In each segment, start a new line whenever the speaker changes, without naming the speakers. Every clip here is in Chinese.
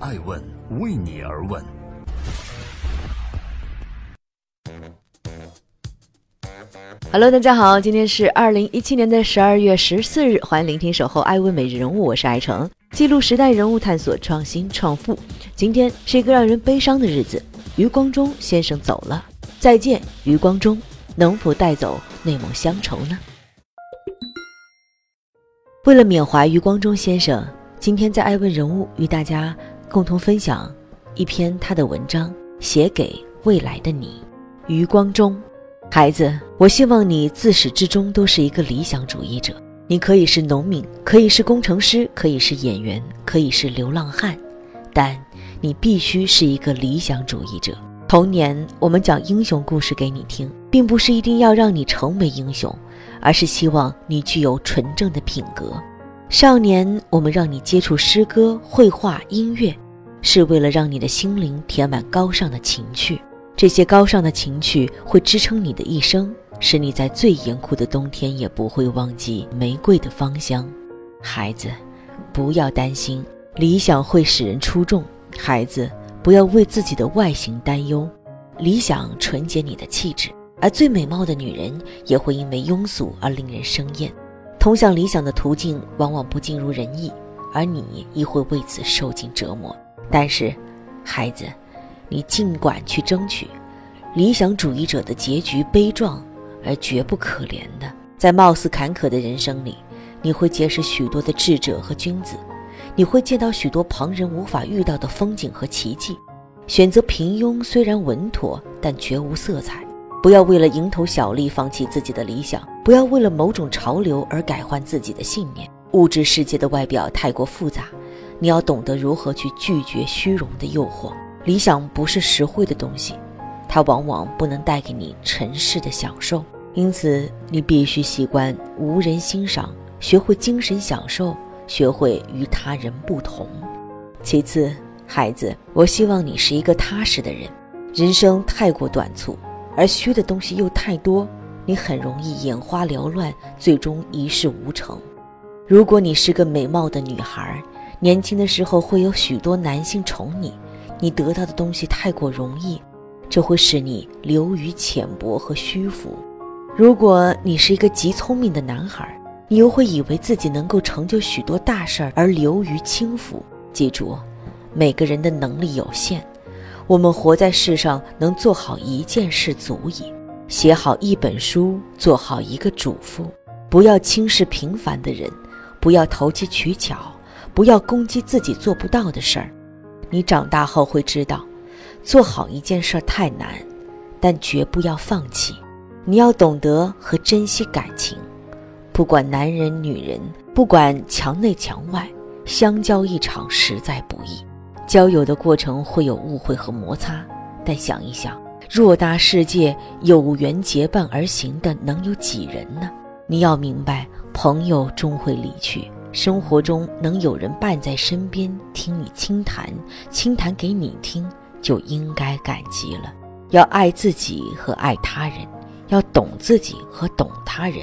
爱问为你而问。
Hello，大家好，今天是二零一七年的十二月十四日，欢迎聆听《守候爱问每日人物》，我是爱成，记录时代人物，探索创新创富。今天是一个让人悲伤的日子，余光中先生走了，再见，余光中，能否带走那抹乡愁呢？为了缅怀余光中先生，今天在爱问人物与大家共同分享一篇他的文章，写给未来的你，余光中。孩子，我希望你自始至终都是一个理想主义者。你可以是农民，可以是工程师，可以是演员，可以是流浪汉，但你必须是一个理想主义者。童年，我们讲英雄故事给你听，并不是一定要让你成为英雄，而是希望你具有纯正的品格。少年，我们让你接触诗歌、绘画、音乐，是为了让你的心灵填满高尚的情趣。这些高尚的情趣会支撑你的一生，使你在最严酷的冬天也不会忘记玫瑰的芳香。孩子，不要担心，理想会使人出众。孩子，不要为自己的外形担忧，理想纯洁你的气质，而最美貌的女人也会因为庸俗而令人生厌。通向理想的途径往往不尽如人意，而你亦会为此受尽折磨。但是，孩子。你尽管去争取，理想主义者的结局悲壮而绝不可怜的。在貌似坎坷的人生里，你会结识许多的智者和君子，你会见到许多旁人无法遇到的风景和奇迹。选择平庸虽然稳妥，但绝无色彩。不要为了蝇头小利放弃自己的理想，不要为了某种潮流而改换自己的信念。物质世界的外表太过复杂，你要懂得如何去拒绝虚荣的诱惑。理想不是实惠的东西，它往往不能带给你尘世的享受。因此，你必须习惯无人欣赏，学会精神享受，学会与他人不同。其次，孩子，我希望你是一个踏实的人。人生太过短促，而虚的东西又太多，你很容易眼花缭乱，最终一事无成。如果你是个美貌的女孩，年轻的时候会有许多男性宠你。你得到的东西太过容易，这会使你流于浅薄和虚浮。如果你是一个极聪明的男孩，你又会以为自己能够成就许多大事而流于轻浮。记住，每个人的能力有限，我们活在世上能做好一件事足矣。写好一本书，做好一个主妇，不要轻视平凡的人，不要投机取巧，不要攻击自己做不到的事儿。你长大后会知道，做好一件事太难，但绝不要放弃。你要懂得和珍惜感情，不管男人女人，不管墙内墙外，相交一场实在不易。交友的过程会有误会和摩擦，但想一想，偌大世界，有缘结伴而行的能有几人呢？你要明白，朋友终会离去。生活中能有人伴在身边，听你倾谈，倾谈给你听，就应该感激了。要爱自己和爱他人，要懂自己和懂他人。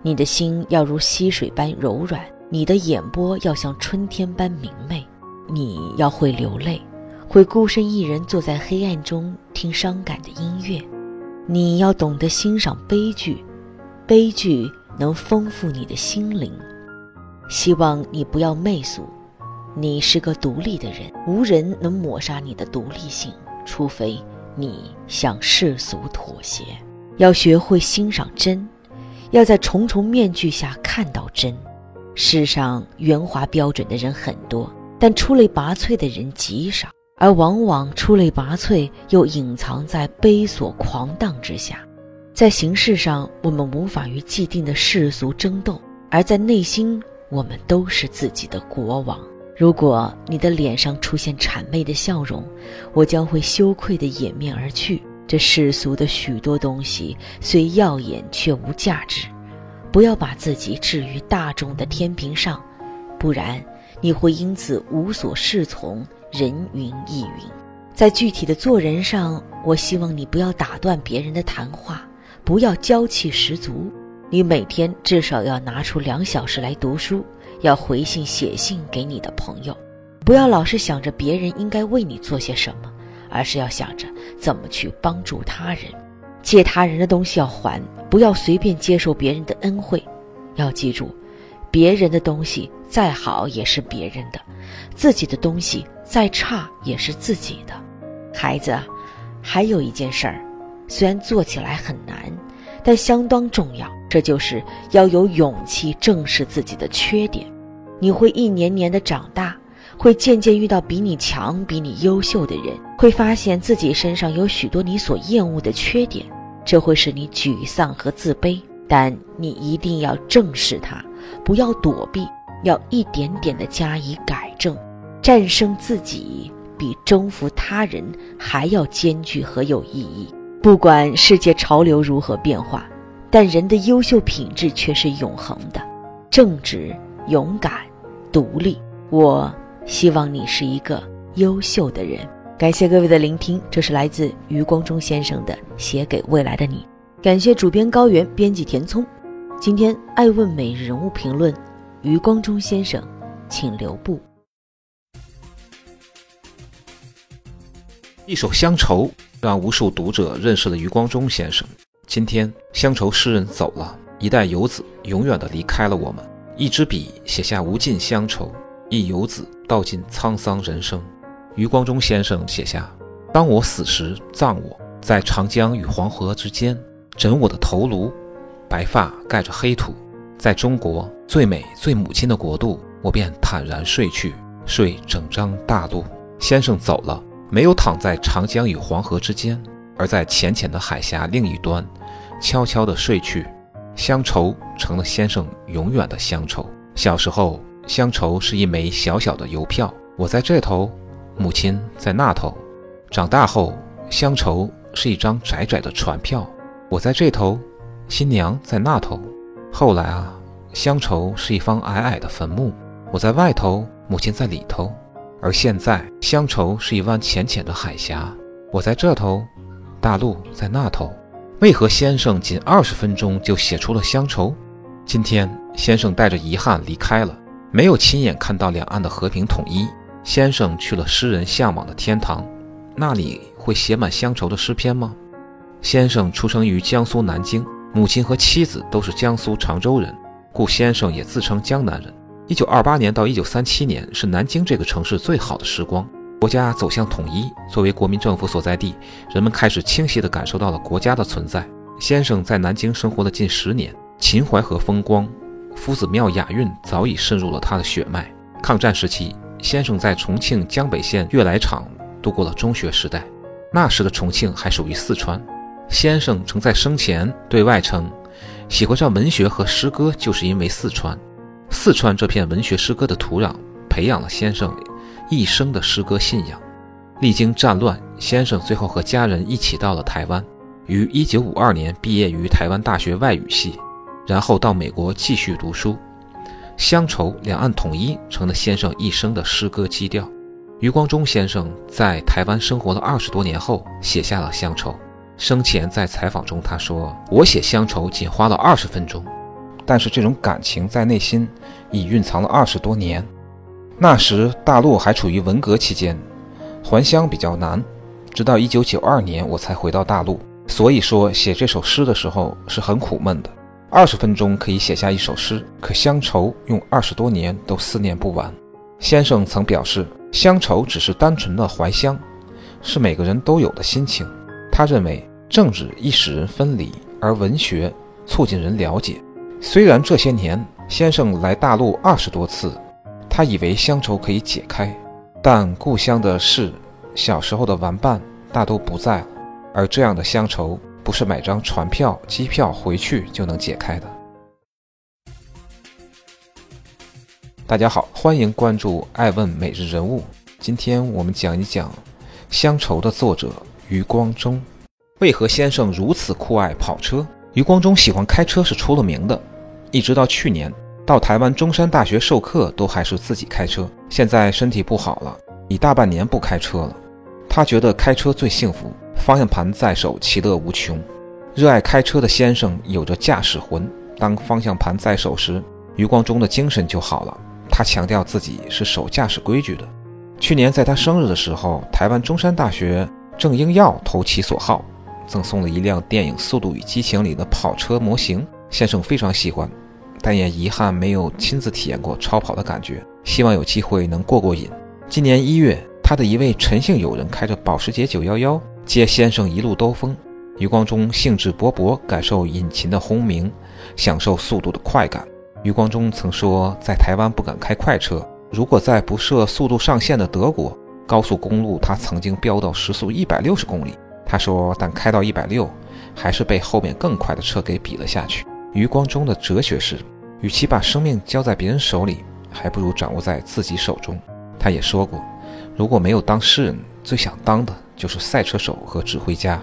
你的心要如溪水般柔软，你的眼波要像春天般明媚。你要会流泪，会孤身一人坐在黑暗中听伤感的音乐。你要懂得欣赏悲剧，悲剧能丰富你的心灵。希望你不要媚俗，你是个独立的人，无人能抹杀你的独立性，除非你向世俗妥协。要学会欣赏真，要在重重面具下看到真。世上圆滑标准的人很多，但出类拔萃的人极少，而往往出类拔萃又隐藏在悲琐狂荡之下。在形式上，我们无法与既定的世俗争斗，而在内心。我们都是自己的国王。如果你的脸上出现谄媚的笑容，我将会羞愧地掩面而去。这世俗的许多东西虽耀眼，却无价值。不要把自己置于大众的天平上，不然你会因此无所适从，人云亦云。在具体的做人上，我希望你不要打断别人的谈话，不要娇气十足。你每天至少要拿出两小时来读书，要回信写信给你的朋友。不要老是想着别人应该为你做些什么，而是要想着怎么去帮助他人。借他人的东西要还，不要随便接受别人的恩惠。要记住，别人的东西再好也是别人的，自己的东西再差也是自己的。孩子，还有一件事儿，虽然做起来很难，但相当重要，这就是要有勇气正视自己的缺点。你会一年年的长大，会渐渐遇到比你强、比你优秀的人，会发现自己身上有许多你所厌恶的缺点，这会使你沮丧和自卑。但你一定要正视它，不要躲避，要一点点的加以改。战胜自己比征服他人还要艰巨和有意义。不管世界潮流如何变化，但人的优秀品质却是永恒的：正直、勇敢、独立。我希望你是一个优秀的人。感谢各位的聆听，这是来自余光中先生的《写给未来的你》。感谢主编高原，编辑田聪。今天爱问每日人物评论，余光中先生，请留步。
一首《乡愁》让无数读者认识了余光中先生。今天，乡愁诗人走了，一代游子永远的离开了我们。一支笔写下无尽乡愁，一游子道尽沧桑人生。余光中先生写下：“当我死时，葬我在长江与黄河之间。”枕我的头颅，白发盖着黑土，在中国最美最母亲的国度，我便坦然睡去，睡整张大陆。先生走了，没有躺在长江与黄河之间，而在浅浅的海峡另一端，悄悄地睡去。乡愁成了先生永远的乡愁。小时候，乡愁是一枚小小的邮票，我在这头，母亲在那头。长大后，乡愁是一张窄窄的船票。我在这头，新娘在那头。后来啊，乡愁是一方矮矮的坟墓，我在外头，母亲在里头。而现在，乡愁是一湾浅浅的海峡，我在这头，大陆在那头。为何先生仅二十分钟就写出了乡愁？今天，先生带着遗憾离开了，没有亲眼看到两岸的和平统一。先生去了诗人向往的天堂，那里会写满乡愁的诗篇吗？先生出生于江苏南京，母亲和妻子都是江苏常州人，故先生也自称江南人。一九二八年到一九三七年是南京这个城市最好的时光，国家走向统一，作为国民政府所在地，人们开始清晰地感受到了国家的存在。先生在南京生活了近十年，秦淮河风光、夫子庙雅韵早已渗入了他的血脉。抗战时期，先生在重庆江北县悦来厂度过了中学时代，那时的重庆还属于四川。先生曾在生前对外称，喜欢上文学和诗歌，就是因为四川。四川这片文学诗歌的土壤，培养了先生一生的诗歌信仰。历经战乱，先生最后和家人一起到了台湾，于1952年毕业于台湾大学外语系，然后到美国继续读书。乡愁，两岸统一，成了先生一生的诗歌基调。余光中先生在台湾生活了二十多年后，写下了《乡愁》。生前在采访中，他说：“我写乡愁仅花了二十分钟，但是这种感情在内心已蕴藏了二十多年。那时大陆还处于文革期间，还乡比较难。直到一九九二年，我才回到大陆。所以说，写这首诗的时候是很苦闷的。二十分钟可以写下一首诗，可乡愁用二十多年都思念不完。”先生曾表示：“乡愁只是单纯的怀乡，是每个人都有的心情。”他认为。政治易使人分离，而文学促进人了解。虽然这些年先生来大陆二十多次，他以为乡愁可以解开，但故乡的事、小时候的玩伴大都不在了，而这样的乡愁不是买张船票、机票回去就能解开的。大家好，欢迎关注爱问每日人物。今天我们讲一讲《乡愁》的作者余光中。为何先生如此酷爱跑车？余光中喜欢开车是出了名的，一直到去年到台湾中山大学授课都还是自己开车。现在身体不好了，已大半年不开车了。他觉得开车最幸福，方向盘在手，其乐无穷。热爱开车的先生有着驾驶魂，当方向盘在手时，余光中的精神就好了。他强调自己是守驾驶规矩的。去年在他生日的时候，台湾中山大学郑英耀投其所好，赠送了一辆电影《速度与激情》里的跑车模型。先生非常喜欢，但也遗憾没有亲自体验过超跑的感觉，希望有机会能过过瘾。今年一月，他的一位陈姓友人开着保时捷911接先生一路兜风。余光中兴致勃勃，感受引擎的轰鸣，享受速度的快感。余光中曾说，在台湾不敢开快车，如果在不设速度上限的德国高速公路，他曾经飙到时速一百六十公里。他说，但开到一百六，还是被后面更快的车给比了下去。余光中的哲学是，与其把生命交在别人手里，还不如掌握在自己手中。他也说过，如果没有当诗人，最想当的就是赛车手和指挥家。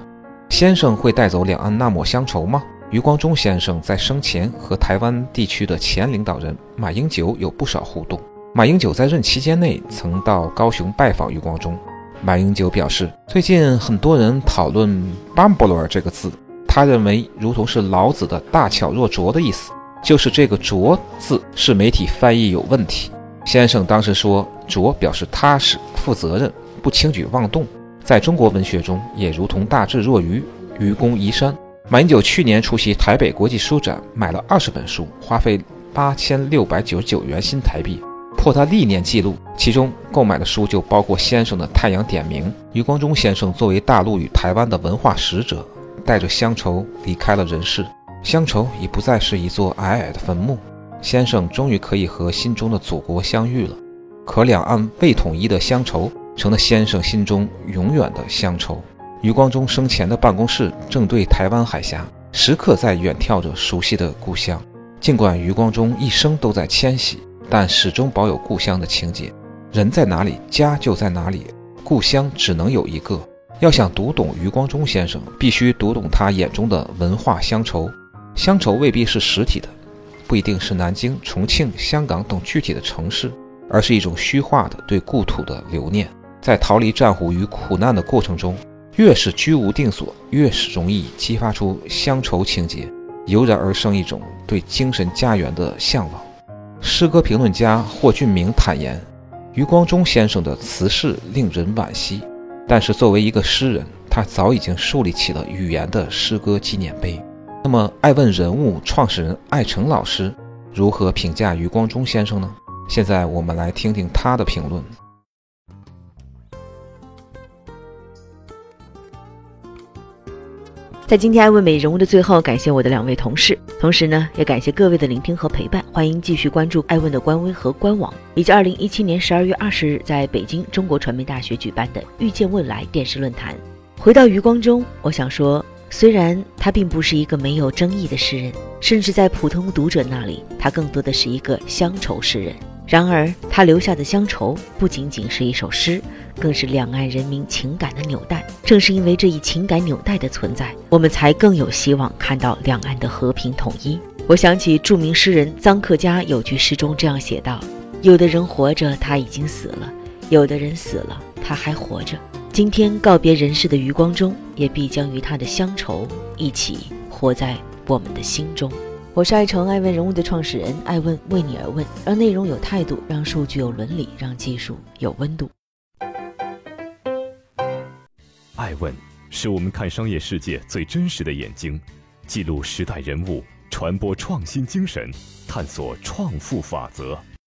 先生会带走两岸那抹乡愁吗？余光中先生在生前和台湾地区的前领导人马英九有不少互动。马英九在任期间内曾到高雄拜访余光中。马英九表示，最近很多人讨论 “bambler” 这个字，他认为如同是老子的大巧若拙的意思，就是这个“拙”字是媒体翻译有问题。先生当时说，“拙”表示踏实、负责任、不轻举妄动。在中国文学中，也如同大智若愚、愚公移山。马英九去年出席台北国际书展，买了二十本书，花费八千六百九十九元新台币，破他历年纪录。其中购买的书就包括先生的《太阳点明》。余光中先生作为大陆与台湾的文化使者，带着乡愁离开了人世。乡愁已不再是一座矮矮的坟墓，先生终于可以和心中的祖国相遇了。可两岸未统一的乡愁。成了先生心中永远的乡愁。余光中生前的办公室正对台湾海峡，时刻在远眺着熟悉的故乡。尽管余光中一生都在迁徙，但始终保有故乡的情结。人在哪里，家就在哪里。故乡只能有一个。要想读懂余光中先生，必须读懂他眼中的文化乡愁。乡愁未必是实体的，不一定是南京、重庆、香港等具体的城市，而是一种虚化的对故土的留念。在逃离战火与苦难的过程中，越是居无定所，越是容易激发出乡愁情结，油然而生一种对精神家园的向往。诗歌评论家霍峻明坦言，余光中先生的辞世令人惋惜，但是作为一个诗人，他早已经树立起了语言的诗歌纪念碑。那么，爱问人物创始人艾诚老师如何评价余光中先生呢？现在我们来听听他的评论。
在今天爱问美人物的最后，感谢我的两位同事，同时呢，也感谢各位的聆听和陪伴。欢迎继续关注爱问的官微和官网，以及二零一七年十二月二十日在北京中国传媒大学举办的“遇见未来”电视论坛。回到余光中，我想说，虽然他并不是一个没有争议的诗人，甚至在普通读者那里，他更多的是一个乡愁诗人。然而，他留下的乡愁不仅仅是一首诗。更是两岸人民情感的纽带。正是因为这一情感纽带的存在，我们才更有希望看到两岸的和平统一。我想起著名诗人臧克家有句诗中这样写道：“有的人活着，他已经死了；有的人死了，他还活着。”今天告别人世的余光中，也必将与他的乡愁一起活在我们的心中。我是爱成爱问人物的创始人，爱问为你而问，让内容有态度，让数据有伦理，让技术有温度。
爱问是我们看商业世界最真实的眼睛，记录时代人物，传播创新精神，探索创富法则。